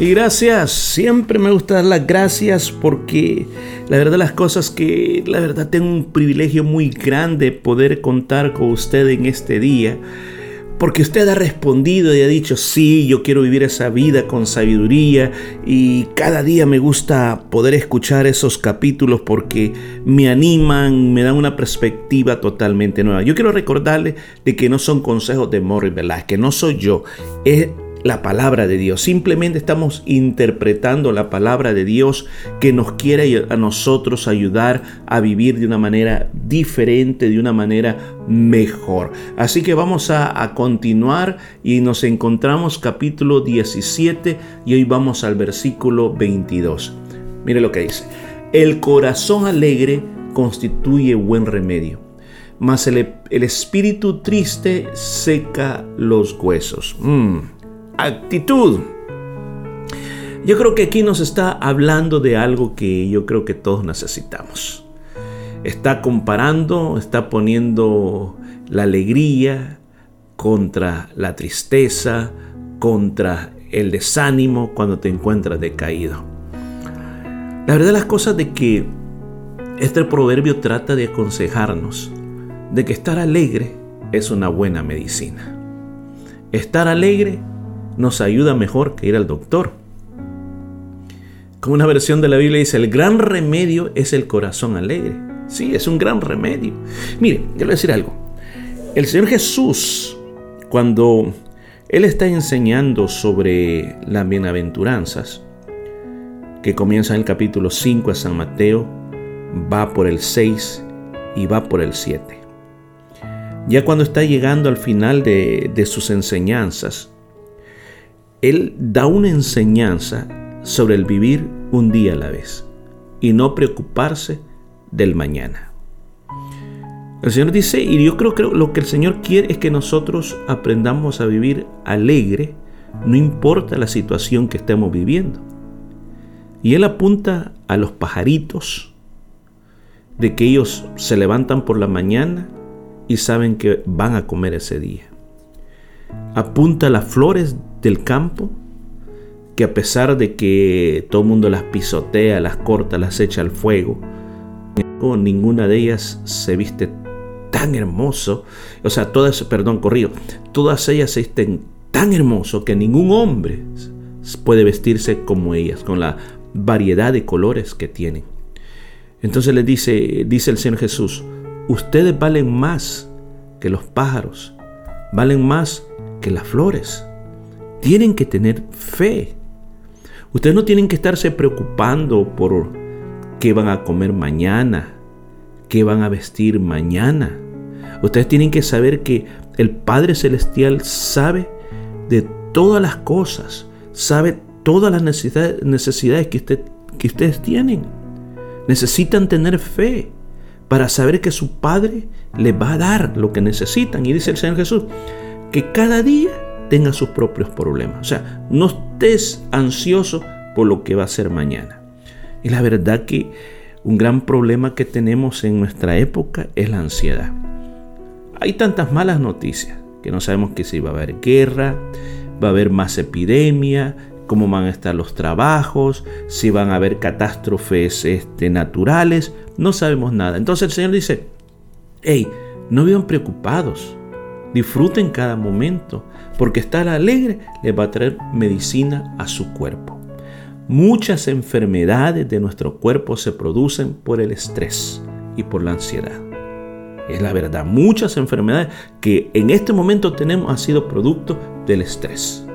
Y gracias, siempre me gusta dar las gracias porque la verdad las cosas que la verdad tengo un privilegio muy grande poder contar con usted en este día. Porque usted ha respondido y ha dicho, sí, yo quiero vivir esa vida con sabiduría y cada día me gusta poder escuchar esos capítulos porque me animan, me dan una perspectiva totalmente nueva. Yo quiero recordarle de que no son consejos de Morris que no soy yo, es la palabra de Dios. Simplemente estamos interpretando la palabra de Dios que nos quiere a nosotros ayudar a vivir de una manera diferente, de una manera mejor. Así que vamos a, continuar y nos encontramos capítulo 17 y hoy vamos al versículo 22. Mire lo que dice. El corazón alegre constituye buen remedio, mas el, espíritu triste seca los huesos. Mm actitud. Yo creo que aquí nos está hablando de algo que yo creo que todos necesitamos. Está comparando, está poniendo la alegría contra la tristeza, contra el desánimo cuando te encuentras decaído. La verdad las cosas de que este proverbio trata de aconsejarnos de que estar alegre es una buena medicina. Estar alegre nos ayuda mejor que ir al doctor. Como una versión de la Biblia dice, el gran remedio es el corazón alegre. Sí, es un gran remedio. Mire, a decir algo. El Señor Jesús, cuando Él está enseñando sobre las bienaventuranzas, que comienza en el capítulo 5 de San Mateo, va por el 6 y va por el 7. Ya cuando está llegando al final de sus enseñanzas, él da una enseñanza sobre el vivir un día a la vez y no preocuparse del mañana. El Señor dice, y yo creo que lo que el Señor quiere es que nosotros aprendamos a vivir alegre, no importa la situación que estemos viviendo. Y Él apunta a los pajaritos, de que ellos se levantan por la mañana y saben que van a comer ese día. Apunta a las flores del campo que a pesar de que todo el mundo las pisotea, las corta, las echa al fuego, ninguna de ellas se viste tan hermoso, o sea, todas, perdón, corrido, todas ellas se visten tan hermoso que ningún hombre puede vestirse como ellas, con la variedad de colores que tienen. Entonces le dice, dice el Señor Jesús, ustedes valen más que los pájaros, valen más que las flores tienen que tener fe. Ustedes no tienen que estarse preocupando por qué van a comer mañana, qué van a vestir mañana. Ustedes tienen que saber que el Padre Celestial sabe de todas las cosas, sabe todas las necesidades, que, que ustedes tienen. Necesitan tener fe para saber que su Padre les va a dar lo que necesitan. Y dice el Señor Jesús, que cada día tenga sus propios problemas. O sea, no estés ansioso por lo que va a ser mañana. Y la verdad que un gran problema que tenemos en nuestra época es la ansiedad. Hay tantas malas noticias que no sabemos que si va a haber guerra, va a haber más epidemia, cómo van a estar los trabajos, si van a haber catástrofes este, naturales, no sabemos nada. Entonces el Señor dice, hey, no vivan preocupados, disfruten cada momento, porque estar alegre le va a traer medicina a su cuerpo. Muchas enfermedades de nuestro cuerpo se producen por el estrés y por la ansiedad. Es la verdad, muchas enfermedades que en este momento tenemos han sido producto del estrés.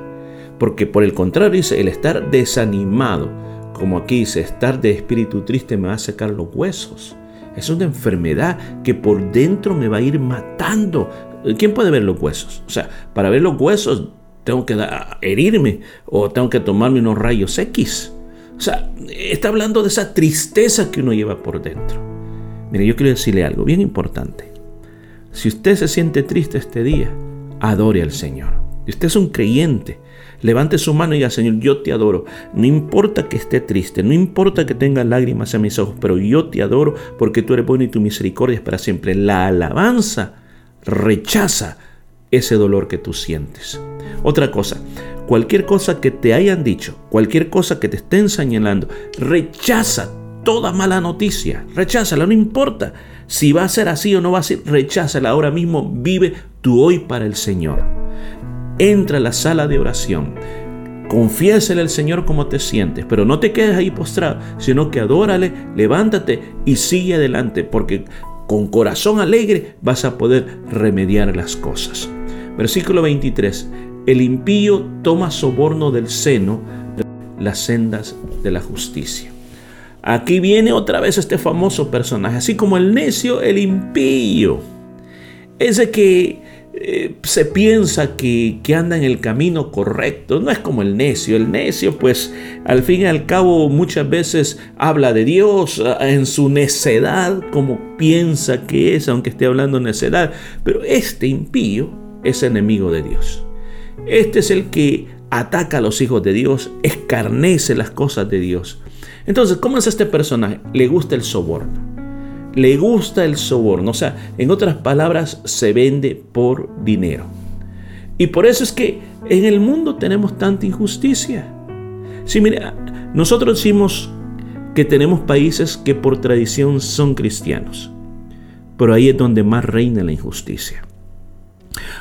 Porque por el contrario dice, el estar desanimado, como aquí dice, estar de espíritu triste me va a secar los huesos. Es una enfermedad que por dentro me va a ir matando ¿Quién puede ver los huesos? O sea, para ver los huesos tengo que herirme o tengo que tomarme unos rayos X. O sea, está hablando de esa tristeza que uno lleva por dentro. Mire, yo quiero decirle algo bien importante. Si usted se siente triste este día, adore al Señor. Si usted es un creyente, levante su mano y diga, Señor, yo te adoro. No importa que esté triste, no importa que tenga lágrimas en mis ojos, pero yo te adoro porque tú eres bueno y tu misericordia es para siempre. La alabanza rechaza ese dolor que tú sientes. Otra cosa, cualquier cosa que te hayan dicho, cualquier cosa que te estén señalando, rechaza toda mala noticia, recházala, no importa si va a ser así o no va a ser, recházala ahora mismo, vive tu hoy para el Señor. Entra a la sala de oración, confiésele al Señor cómo te sientes, pero no te quedes ahí postrado, sino que adórale, levántate y sigue adelante, porque con corazón alegre vas a poder remediar las cosas. Versículo 23. El impío toma soborno del seno las sendas de la justicia. Aquí viene otra vez este famoso personaje, así como el necio, el impío. Ese que eh, se piensa que, que, anda en el camino correcto. No es como el necio. El necio, pues, al fin y al cabo, muchas veces habla de Dios en su necedad, como piensa que es, aunque esté hablando necedad. Pero este impío es enemigo de Dios. Este es el que ataca a los hijos de Dios, escarnece las cosas de Dios. Entonces, ¿cómo es este personaje? Le gusta el soborno. Le gusta el soborno. O sea, en otras palabras, se vende por dinero. Y por eso es que en el mundo tenemos tanta injusticia. Sí, mira, nosotros decimos que tenemos países que por tradición son cristianos. Pero ahí es donde más reina la injusticia.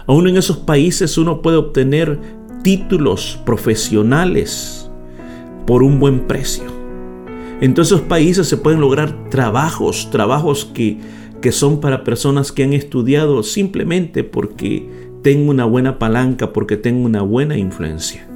Aún en esos países uno puede obtener títulos profesionales por un buen precio. En todos esos países se pueden lograr trabajos, trabajos que, que son para personas que han estudiado simplemente porque tengo una buena palanca, porque tengo una buena influencia.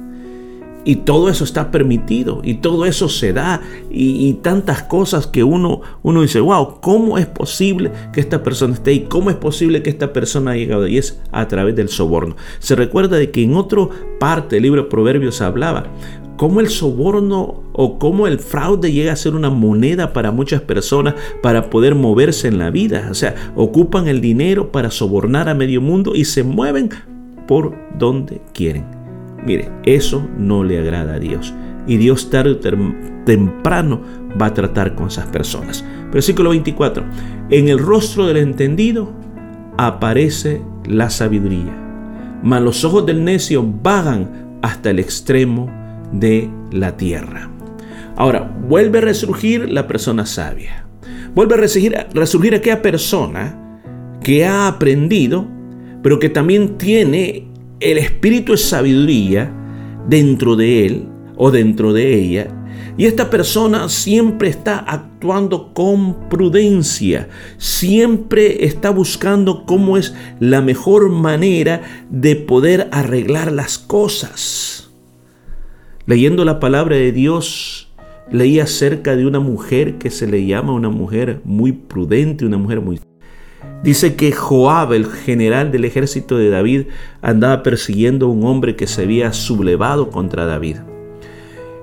Y todo eso está permitido y todo eso se da y, tantas cosas que uno, uno dice, wow, ¿cómo es posible que esta persona esté ahí? ¿Cómo es posible que esta persona haya llegado? Y es a través del soborno. Se recuerda de que en otra parte del libro de Proverbios hablaba cómo el soborno o cómo el fraude llega a ser una moneda para muchas personas para poder moverse en la vida. O sea, ocupan el dinero para sobornar a medio mundo y se mueven por donde quieren. Mire, eso no le agrada a Dios. Y Dios tarde o temprano va a tratar con esas personas. Versículo 24. En el rostro del entendido aparece la sabiduría. Mas los ojos del necio vagan hasta el extremo de la tierra. Ahora, vuelve a resurgir la persona sabia. Vuelve a resurgir, resurgir aquella persona que ha aprendido, pero que también tiene el espíritu es sabiduría dentro de él o dentro de ella. Y esta persona siempre está actuando con prudencia, siempre está buscando cómo es la mejor manera de poder arreglar las cosas. Leyendo la palabra de Dios, leí acerca de una mujer que se le llama una mujer muy prudente, una mujer muy Dice que Joab, el general del ejército de David, andaba persiguiendo a un hombre que se había sublevado contra David.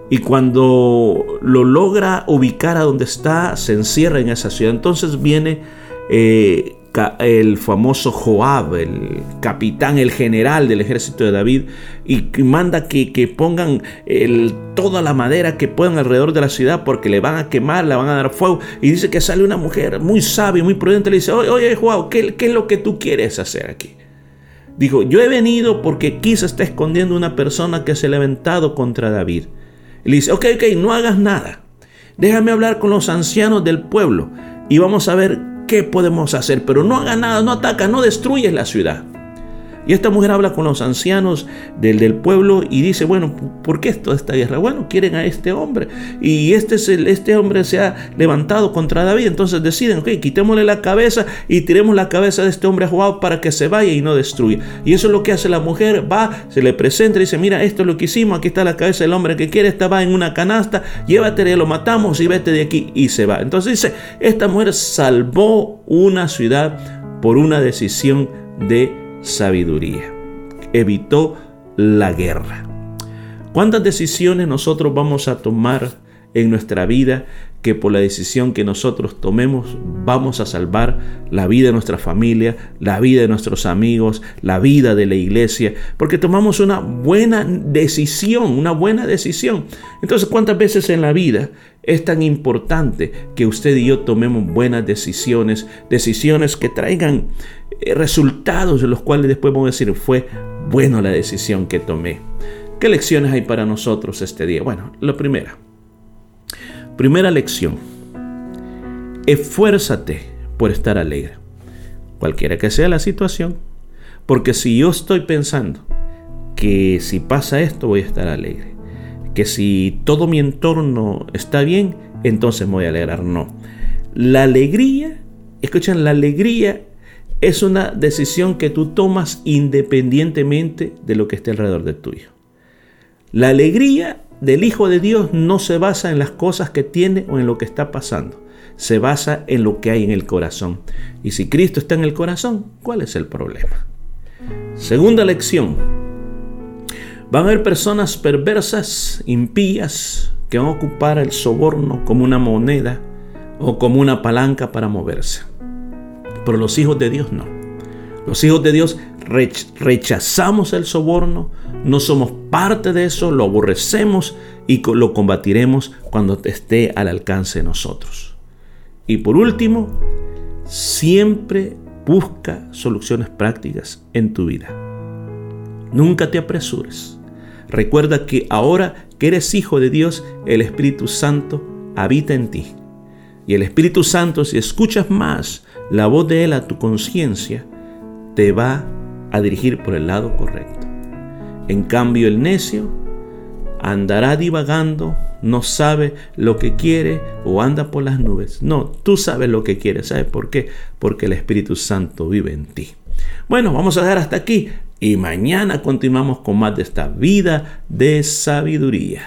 Y cuando lo logra ubicar a donde está, se encierra en esa ciudad. Entonces viene eh, el famoso Joab, el capitán, el general del ejército de David, y manda que, pongan toda la madera que puedan alrededor de la ciudad porque le van a quemar, le van a dar fuego. Y dice que sale una mujer muy sabia, muy prudente, le dice, oye, oye Joab, ¿qué, ¿qué es lo que tú quieres hacer aquí? Dijo, yo he venido porque quizá está escondiendo una persona que se ha levantado contra David. Y le dice, ok, ok, no hagas nada. Déjame hablar con los ancianos del pueblo y vamos a ver ¿qué podemos hacer? Pero no haga nada, no ataca, no destruyes la ciudad. Y esta mujer habla con los ancianos del, del, pueblo y dice, bueno, ¿por qué toda esta guerra? Bueno, quieren a este hombre. Y este, es el, este hombre se ha levantado contra David. Entonces deciden, ok, quitémosle la cabeza y tiremos la cabeza de este hombre a Joab para que se vaya y no destruya. Y eso es lo que hace la mujer. Va, se le presenta y dice, mira, esto es lo que hicimos. Aquí está la cabeza del hombre que quiere. Estaba en una canasta. Llévatele, lo matamos y vete de aquí. Y se va. Entonces dice, esta mujer salvó una ciudad por una decisión de sabiduría. Evitó la guerra. ¿Cuántas decisiones nosotros vamos a tomar en nuestra vida que por la decisión que nosotros tomemos vamos a salvar la vida de nuestra familia, la vida de nuestros amigos, la vida de la iglesia, porque tomamos una buena decisión, una buena decisión. Entonces, ¿cuántas veces en la vida es tan importante que usted y yo tomemos buenas decisiones, decisiones que traigan resultados de los cuales después vamos a decir, fue buena la decisión que tomé? ¿Qué lecciones hay para nosotros este día? Bueno, la primera Primera lección. Esfuérzate por estar alegre, cualquiera que sea la situación. Porque si yo estoy pensando que si pasa esto voy a estar alegre, que si todo mi entorno está bien, entonces me voy a alegrar. No. La alegría, escuchan, la alegría es una decisión que tú tomas independientemente de lo que esté alrededor de tuyo. La alegría del Hijo de Dios no se basa en las cosas que tiene o en lo que está pasando. Se basa en lo que hay en el corazón. Y si Cristo está en el corazón, ¿cuál es el problema? Segunda lección. Van a haber personas perversas, impías, que van a ocupar el soborno como una moneda o como una palanca para moverse. Pero los hijos de Dios no. Los hijos de Dios rechazamos el soborno, no somos parte de eso, lo aborrecemos y lo combatiremos cuando esté al alcance de nosotros. Y por último, siempre busca soluciones prácticas en tu vida. Nunca te apresures. Recuerda que ahora que eres hijo de Dios, el Espíritu Santo habita en ti. Y el Espíritu Santo, si escuchas más la voz de Él a tu conciencia, te va a dirigir por el lado correcto. En cambio, el necio andará divagando, no sabe lo que quiere o anda por las nubes. No, tú sabes lo que quieres. ¿Sabes por qué? Porque el Espíritu Santo vive en ti. Bueno, vamos a dejar hasta aquí y mañana continuamos con más de esta vida de sabiduría.